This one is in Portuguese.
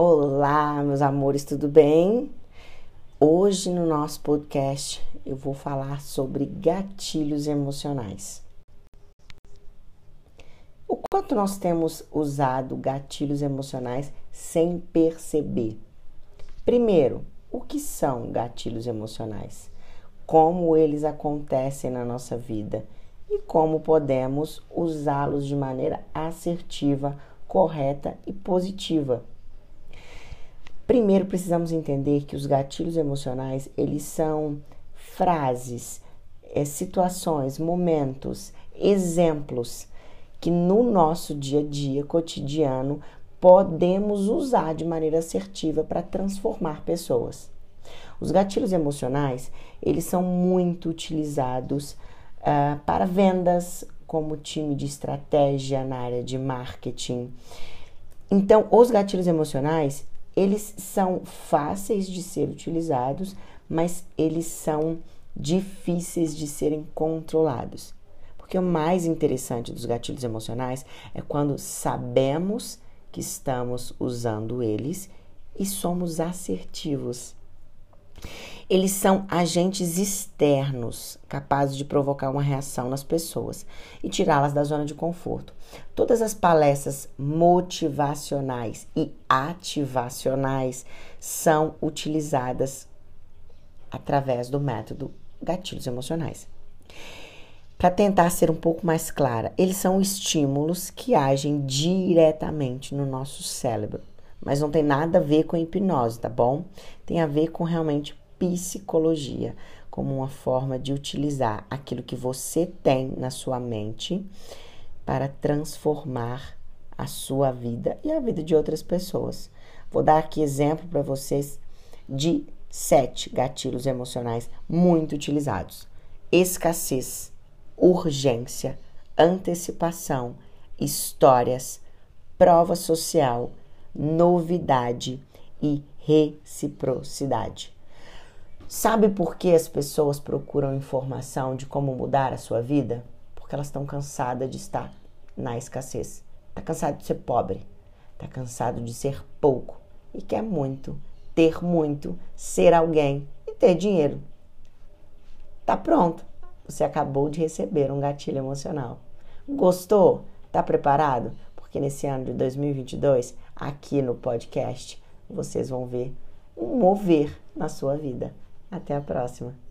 Olá, meus amores, tudo bem? Hoje no nosso podcast eu vou falar sobre gatilhos emocionais. O quanto nós temos usado gatilhos emocionais sem perceber? Primeiro, o que são gatilhos emocionais? Como eles acontecem na nossa vida e como podemos usá-los de maneira assertiva, correta e positiva Primeiro precisamos entender que os gatilhos emocionais, eles são frases, é, situações, momentos, exemplos que no nosso dia a dia cotidiano podemos usar de maneira assertiva para transformar pessoas. Os gatilhos emocionais, eles são muito utilizados uh, para vendas, como time de estratégia na área de marketing. Então, os gatilhos emocionais, eles são fáceis de ser utilizados, mas eles são difíceis de serem controlados. Porque o mais interessante dos gatilhos emocionais é quando sabemos que estamos usando eles e somos assertivos. Eles são agentes externos capazes de provocar uma reação nas pessoas e tirá-las da zona de conforto. Todas as palestras motivacionais e ativacionais são utilizadas através do método gatilhos emocionais. Para tentar ser um pouco mais clara, eles são estímulos que agem diretamente no nosso cérebro, mas não tem nada a ver com hipnose, tá bom? Tem a ver com realmente psicologia como uma forma de utilizar aquilo que você tem na sua mente para transformar a sua vida e a vida de outras pessoas. Vou dar aqui exemplo para vocês de sete gatilhos emocionais muito utilizados: escassez, urgência, antecipação, histórias, prova social, novidade e reciprocidade. Sabe por que as pessoas procuram informação de como mudar a sua vida? Porque elas estão cansadas de estar na escassez. Está cansado de ser pobre, está cansado de ser pouco e quer muito, ter muito, ser alguém e ter dinheiro. Tá pronto. Você acabou de receber um gatilho emocional. Gostou? Tá preparado? Porque nesse ano de 2022, aqui no podcast, vocês vão ver um mover na sua vida. Até a próxima!